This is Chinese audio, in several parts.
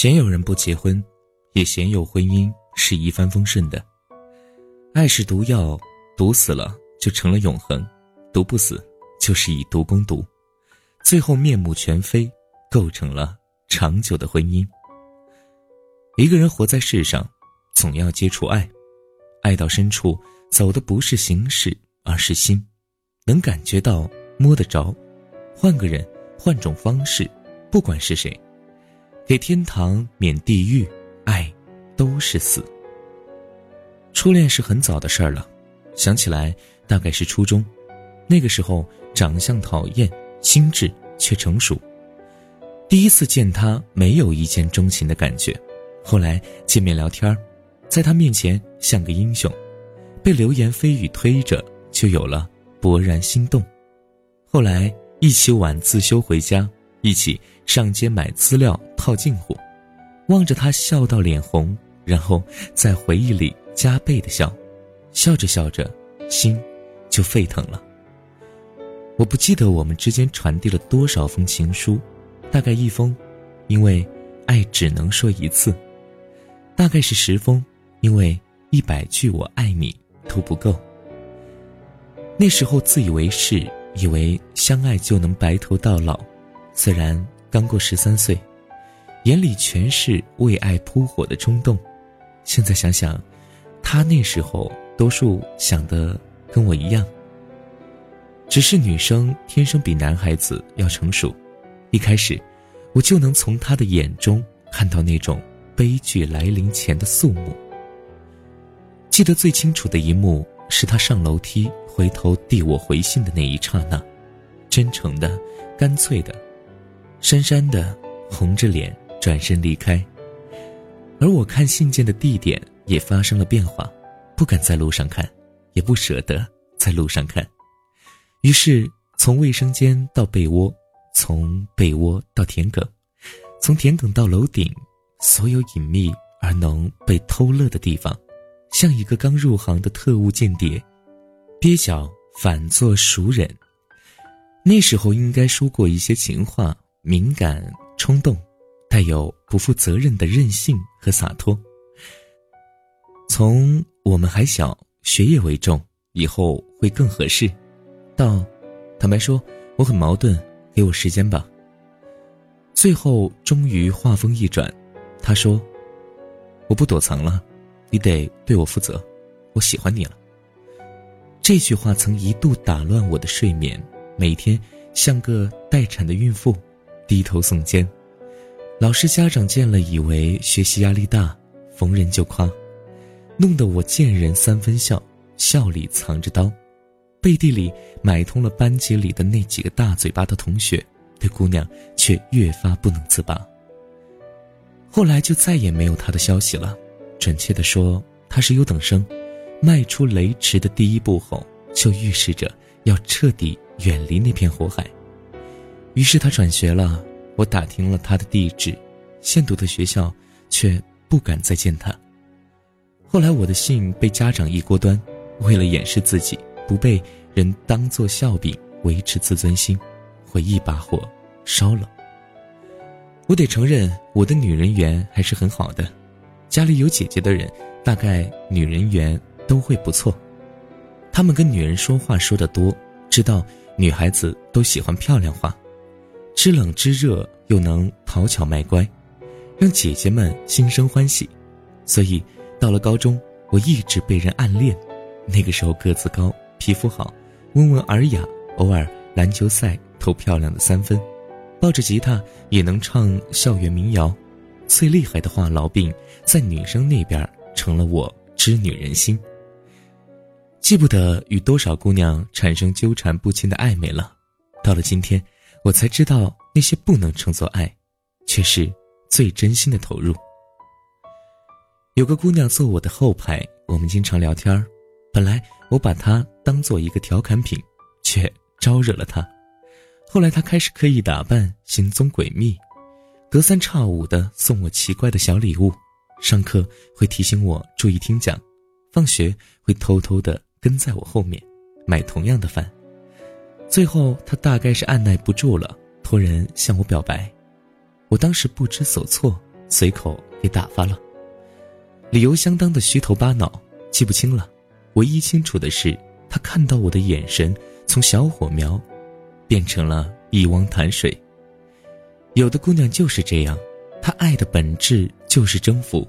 鲜有人不结婚，也鲜有婚姻是一帆风顺的。爱是毒药，毒死了就成了永恒，毒不死就是以毒攻毒，最后面目全非，构成了长久的婚姻。一个人活在世上，总要接触爱，爱到深处，走的不是形式，而是心，能感觉到，摸得着。换个人，换种方式，不管是谁。给天堂免地狱，爱都是死。初恋是很早的事儿了，想起来大概是初中，那个时候长相讨厌，心智却成熟。第一次见他，没有一见钟情的感觉，后来见面聊天在他面前像个英雄，被流言蜚语推着，就有了勃然心动。后来一起晚自修回家。一起上街买资料套近乎，望着他笑到脸红，然后在回忆里加倍的笑，笑着笑着，心就沸腾了。我不记得我们之间传递了多少封情书，大概一封，因为爱只能说一次；大概是十封，因为一百句我爱你都不够。那时候自以为是，以为相爱就能白头到老。虽然刚过十三岁，眼里全是为爱扑火的冲动，现在想想，他那时候多数想的跟我一样。只是女生天生比男孩子要成熟，一开始，我就能从他的眼中看到那种悲剧来临前的肃穆。记得最清楚的一幕是他上楼梯回头递我回信的那一刹那，真诚的，干脆的。讪讪的，红着脸转身离开。而我看信件的地点也发生了变化，不敢在路上看，也不舍得在路上看。于是从卫生间到被窝，从被窝到田埂，从田埂到楼顶，所有隐秘而能被偷乐的地方，像一个刚入行的特务间谍，蹩脚反作熟人。那时候应该说过一些情话。敏感、冲动，带有不负责任的任性和洒脱。从我们还小，学业为重，以后会更合适。到，坦白说，我很矛盾，给我时间吧。最后终于话锋一转，他说：“我不躲藏了，你得对我负责，我喜欢你了。”这句话曾一度打乱我的睡眠，每天像个待产的孕妇。低头耸肩，老师家长见了以为学习压力大，逢人就夸，弄得我见人三分笑，笑里藏着刀，背地里买通了班级里的那几个大嘴巴的同学，对姑娘却越发不能自拔。后来就再也没有他的消息了，准确的说，他是优等生，迈出雷池的第一步后，就预示着要彻底远离那片火海。于是他转学了，我打听了他的地址，现读的学校，却不敢再见他。后来我的信被家长一锅端，为了掩饰自己不被人当作笑柄，维持自尊心，会一把火烧了。我得承认，我的女人缘还是很好的，家里有姐姐的人，大概女人缘都会不错。他们跟女人说话说得多，知道女孩子都喜欢漂亮话。知冷知热，又能讨巧卖乖，让姐姐们心生欢喜。所以到了高中，我一直被人暗恋。那个时候个子高，皮肤好，温文尔雅，偶尔篮球赛投漂亮的三分，抱着吉他也能唱校园民谣。最厉害的话痨病在女生那边成了我知女人心。记不得与多少姑娘产生纠缠不清的暧昧了。到了今天。我才知道，那些不能称作爱，却是最真心的投入。有个姑娘坐我的后排，我们经常聊天本来我把她当做一个调侃品，却招惹了她。后来她开始刻意打扮，行踪诡秘，隔三差五的送我奇怪的小礼物。上课会提醒我注意听讲，放学会偷偷的跟在我后面，买同样的饭。最后，他大概是按耐不住了，托人向我表白。我当时不知所措，随口给打发了。理由相当的虚头巴脑，记不清了。唯一清楚的是，他看到我的眼神从小火苗，变成了一汪潭水。有的姑娘就是这样，她爱的本质就是征服，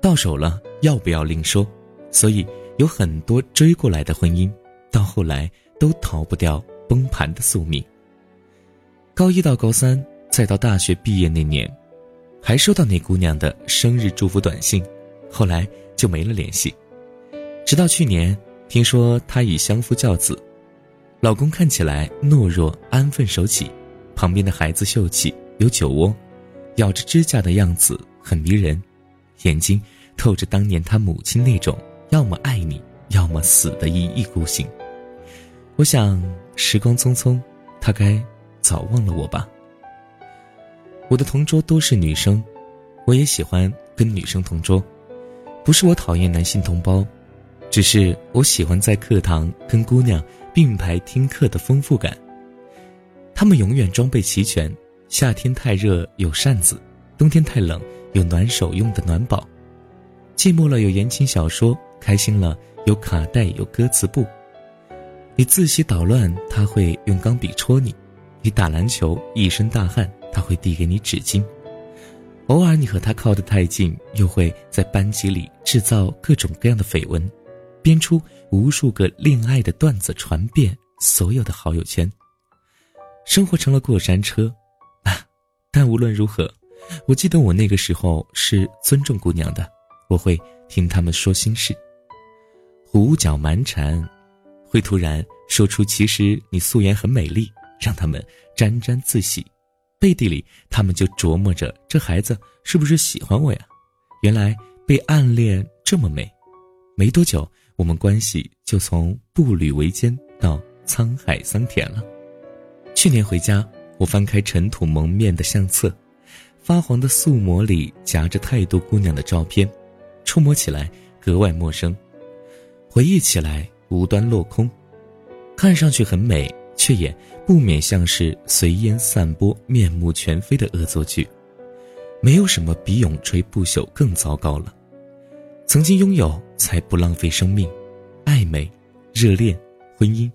到手了要不要另说。所以有很多追过来的婚姻，到后来都逃不掉崩盘的宿命。高一到高三，再到大学毕业那年，还收到那姑娘的生日祝福短信，后来就没了联系。直到去年，听说她已相夫教子，老公看起来懦弱安分守己，旁边的孩子秀气有酒窝，咬着指甲的样子很迷人，眼睛透着当年他母亲那种要么爱你，要么死的一意孤行。我想时光匆匆，他该早忘了我吧。我的同桌都是女生，我也喜欢跟女生同桌，不是我讨厌男性同胞。只是我喜欢在课堂跟姑娘并排听课的丰富感。她们永远装备齐全，夏天太热有扇子，冬天太冷有暖手用的暖宝，寂寞了有言情小说，开心了有卡带有歌词簿。你自习捣乱，他会用钢笔戳你；你打篮球一身大汗，他会递给你纸巾。偶尔你和他靠得太近，又会在班级里制造各种各样的绯闻。编出无数个恋爱的段子，传遍所有的好友圈。生活成了过山车，啊！但无论如何，我记得我那个时候是尊重姑娘的，我会听她们说心事。胡搅蛮缠，会突然说出其实你素颜很美丽，让他们沾沾自喜。背地里，他们就琢磨着这孩子是不是喜欢我呀？原来被暗恋这么美。没多久。我们关系就从步履维艰到沧海桑田了。去年回家，我翻开尘土蒙面的相册，发黄的素膜里夹着太多姑娘的照片，触摸起来格外陌生，回忆起来无端落空。看上去很美，却也不免像是随烟散播、面目全非的恶作剧。没有什么比永垂不朽更糟糕了。曾经拥有，才不浪费生命；暧昧、热恋、婚姻，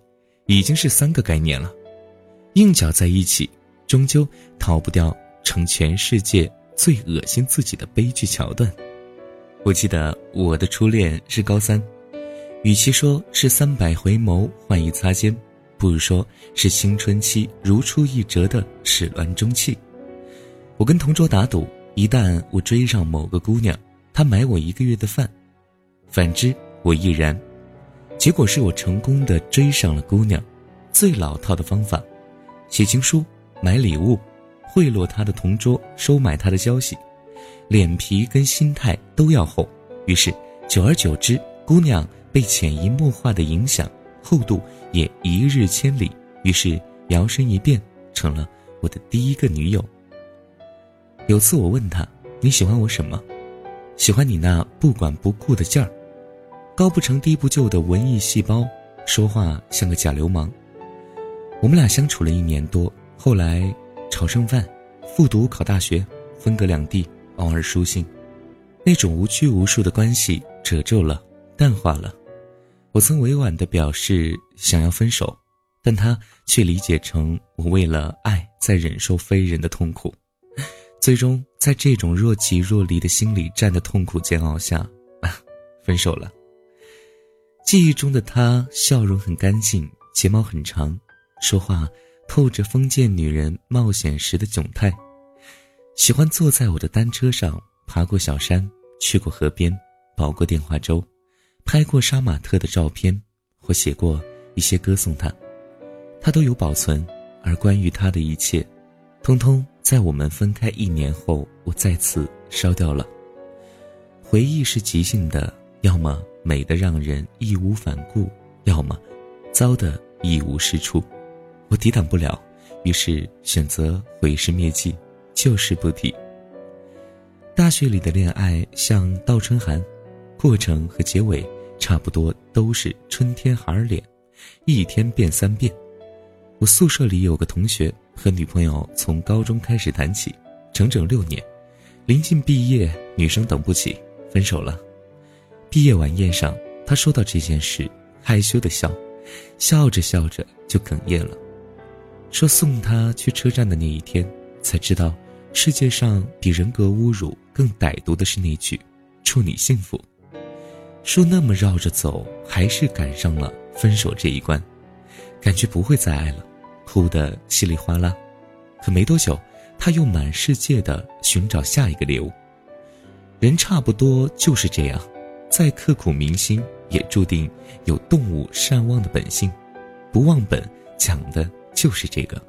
已经是三个概念了。硬搅在一起，终究逃不掉成全世界最恶心自己的悲剧桥段。我记得我的初恋是高三，与其说是三百回眸换一擦肩，不如说是青春期如出一辙的始乱终弃。我跟同桌打赌，一旦我追上某个姑娘。她买我一个月的饭，反之我亦然。结果是我成功的追上了姑娘。最老套的方法，写情书、买礼物、贿赂他的同桌、收买他的消息，脸皮跟心态都要厚。于是久而久之，姑娘被潜移默化的影响，厚度也一日千里。于是摇身一变成了我的第一个女友。有次我问她：“你喜欢我什么？”喜欢你那不管不顾的劲儿，高不成低不就的文艺细胞，说话像个假流氓。我们俩相处了一年多，后来炒剩饭，复读考大学，分隔两地，偶尔书信，那种无拘无束的关系褶皱了，淡化了。我曾委婉地表示想要分手，但他却理解成我为了爱在忍受非人的痛苦。最终，在这种若即若离的心理战的痛苦煎熬下，分手了。记忆中的他，笑容很干净，睫毛很长，说话透着封建女人冒险时的窘态。喜欢坐在我的单车上，爬过小山，去过河边，煲过电话粥，拍过杀马特的照片，或写过一些歌颂他，他都有保存。而关于他的一切，通通。在我们分开一年后，我再次烧掉了。回忆是即兴的，要么美得让人义无反顾，要么糟的一无是处。我抵挡不了，于是选择毁尸灭迹，旧事不提。大学里的恋爱像倒春寒，过程和结尾差不多都是春天孩儿脸，一天变三变。我宿舍里有个同学。和女朋友从高中开始谈起，整整六年，临近毕业，女生等不起，分手了。毕业晚宴上，他说到这件事，害羞的笑，笑着笑着就哽咽了，说送他去车站的那一天，才知道世界上比人格侮辱更歹毒的是那句“祝你幸福”。说那么绕着走，还是赶上了分手这一关，感觉不会再爱了，哭得稀里哗啦。可没多久，他又满世界的寻找下一个猎物。人差不多就是这样，再刻骨铭心，也注定有动物善忘的本性。不忘本，讲的就是这个。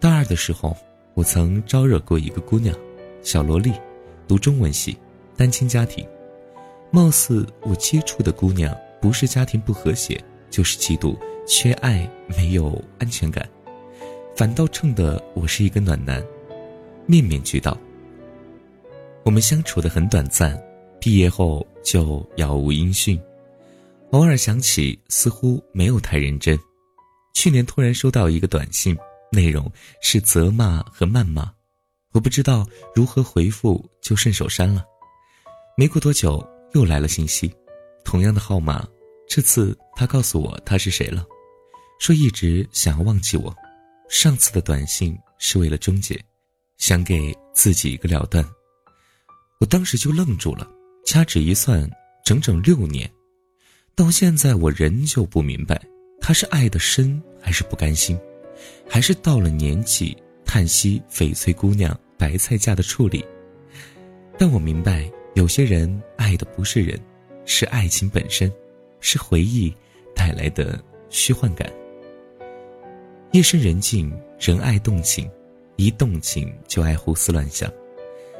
大二的时候，我曾招惹过一个姑娘，小萝莉，读中文系，单亲家庭。貌似我接触的姑娘，不是家庭不和谐，就是嫉妒、缺爱、没有安全感，反倒衬得我是一个暖男，面面俱到。我们相处的很短暂，毕业后就杳无音讯，偶尔想起，似乎没有太认真。去年突然收到一个短信，内容是责骂和谩骂，我不知道如何回复，就顺手删了。没过多久。又来了信息，同样的号码，这次他告诉我他是谁了，说一直想要忘记我，上次的短信是为了终结，想给自己一个了断。我当时就愣住了，掐指一算，整整六年，到现在我仍旧不明白，他是爱的深还是不甘心，还是到了年纪叹息翡翠姑娘白菜价的处理，但我明白。有些人爱的不是人，是爱情本身，是回忆带来的虚幻感。夜深人静，人爱动情，一动情就爱胡思乱想，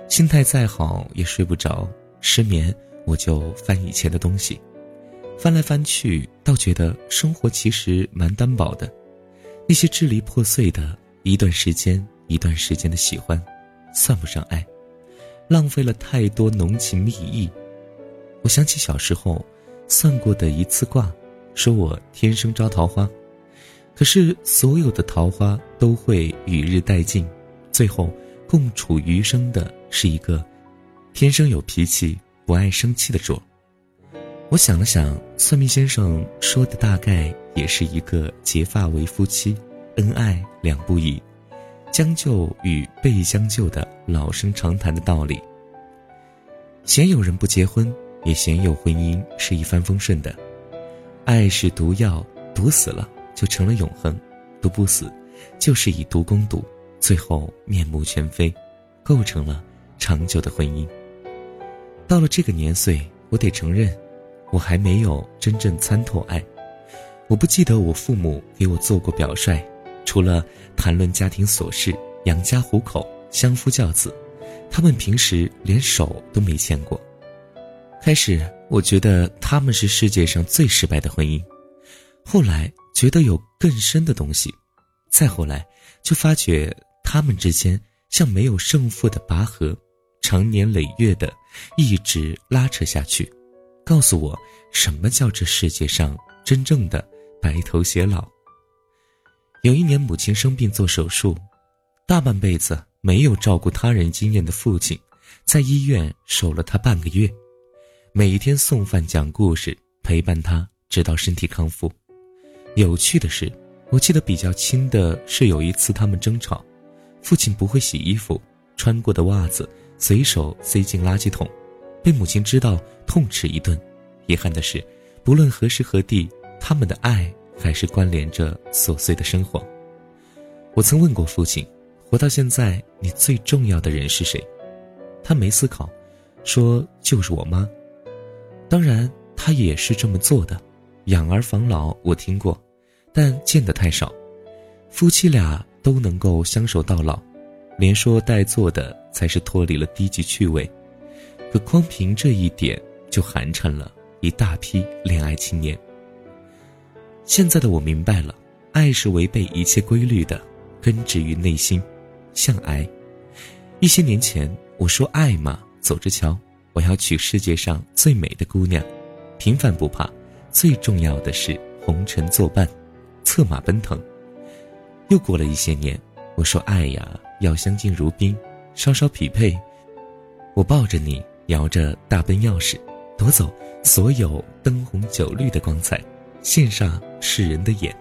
心态再好也睡不着，失眠我就翻以前的东西，翻来翻去，倒觉得生活其实蛮单薄的。那些支离破碎的，一段时间一段时间的喜欢，算不上爱。浪费了太多浓情蜜意。我想起小时候算过的一次卦，说我天生招桃花，可是所有的桃花都会与日殆尽，最后共处余生的是一个天生有脾气、不爱生气的主。我想了想，算命先生说的大概也是一个结发为夫妻，恩爱两不疑。将就与被将就的老生常谈的道理。鲜有人不结婚，也鲜有婚姻是一帆风顺的。爱是毒药，毒死了就成了永恒；毒不死，就是以毒攻毒，最后面目全非，构成了长久的婚姻。到了这个年岁，我得承认，我还没有真正参透爱。我不记得我父母给我做过表率。除了谈论家庭琐事、养家糊口、相夫教子，他们平时连手都没牵过。开始我觉得他们是世界上最失败的婚姻，后来觉得有更深的东西，再后来就发觉他们之间像没有胜负的拔河，长年累月的一直拉扯下去，告诉我什么叫这世界上真正的白头偕老。有一年，母亲生病做手术，大半辈子没有照顾他人经验的父亲，在医院守了他半个月，每一天送饭、讲故事，陪伴他直到身体康复。有趣的是，我记得比较清的是有一次他们争吵，父亲不会洗衣服，穿过的袜子随手塞进垃圾桶，被母亲知道痛斥一顿。遗憾的是，不论何时何地，他们的爱。还是关联着琐碎的生活。我曾问过父亲：“活到现在，你最重要的人是谁？”他没思考，说：“就是我妈。”当然，他也是这么做的。养儿防老，我听过，但见得太少。夫妻俩都能够相守到老，连说带做的才是脱离了低级趣味。可光凭这一点，就寒碜了一大批恋爱青年。现在的我明白了，爱是违背一切规律的，根植于内心，像癌。一些年前我说爱嘛，走着瞧，我要娶世界上最美的姑娘，平凡不怕，最重要的是红尘作伴，策马奔腾。又过了一些年，我说爱呀，要相敬如宾，稍稍匹配。我抱着你，摇着大奔钥匙，夺走所有灯红酒绿的光彩，献上世人的眼。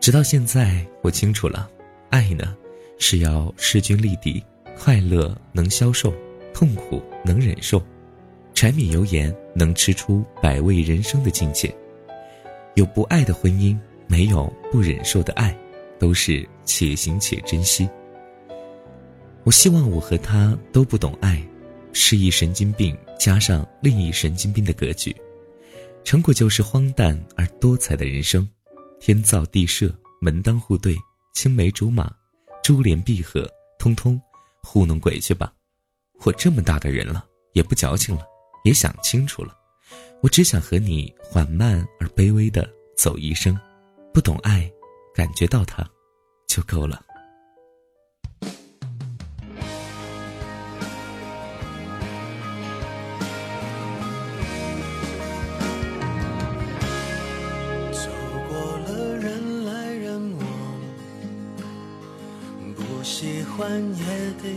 直到现在，我清楚了，爱呢，是要势均力敌，快乐能消受，痛苦能忍受，柴米油盐能吃出百味人生的境界。有不爱的婚姻，没有不忍受的爱，都是且行且珍惜。我希望我和他都不懂爱，是一神经病加上另一神经病的格局，成果就是荒诞而多彩的人生。天造地设，门当户对，青梅竹马，珠联璧合，通通糊弄鬼去吧！我这么大的人了，也不矫情了，也想清楚了。我只想和你缓慢而卑微的走一生，不懂爱，感觉到它，就够了。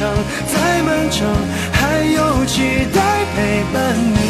再漫长，还有期待陪伴你，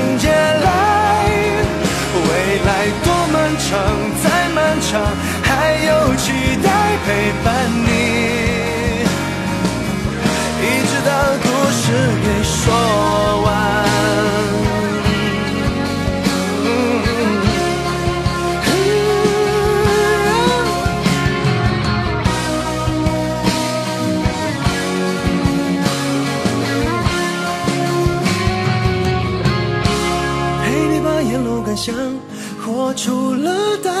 陪伴你。一直到故事给说完。陪你把沿路感想活出了答案，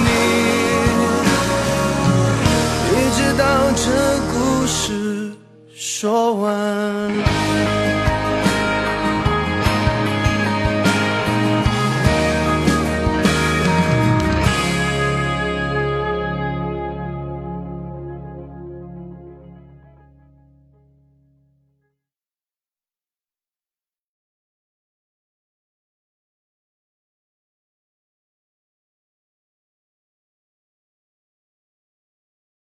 说完。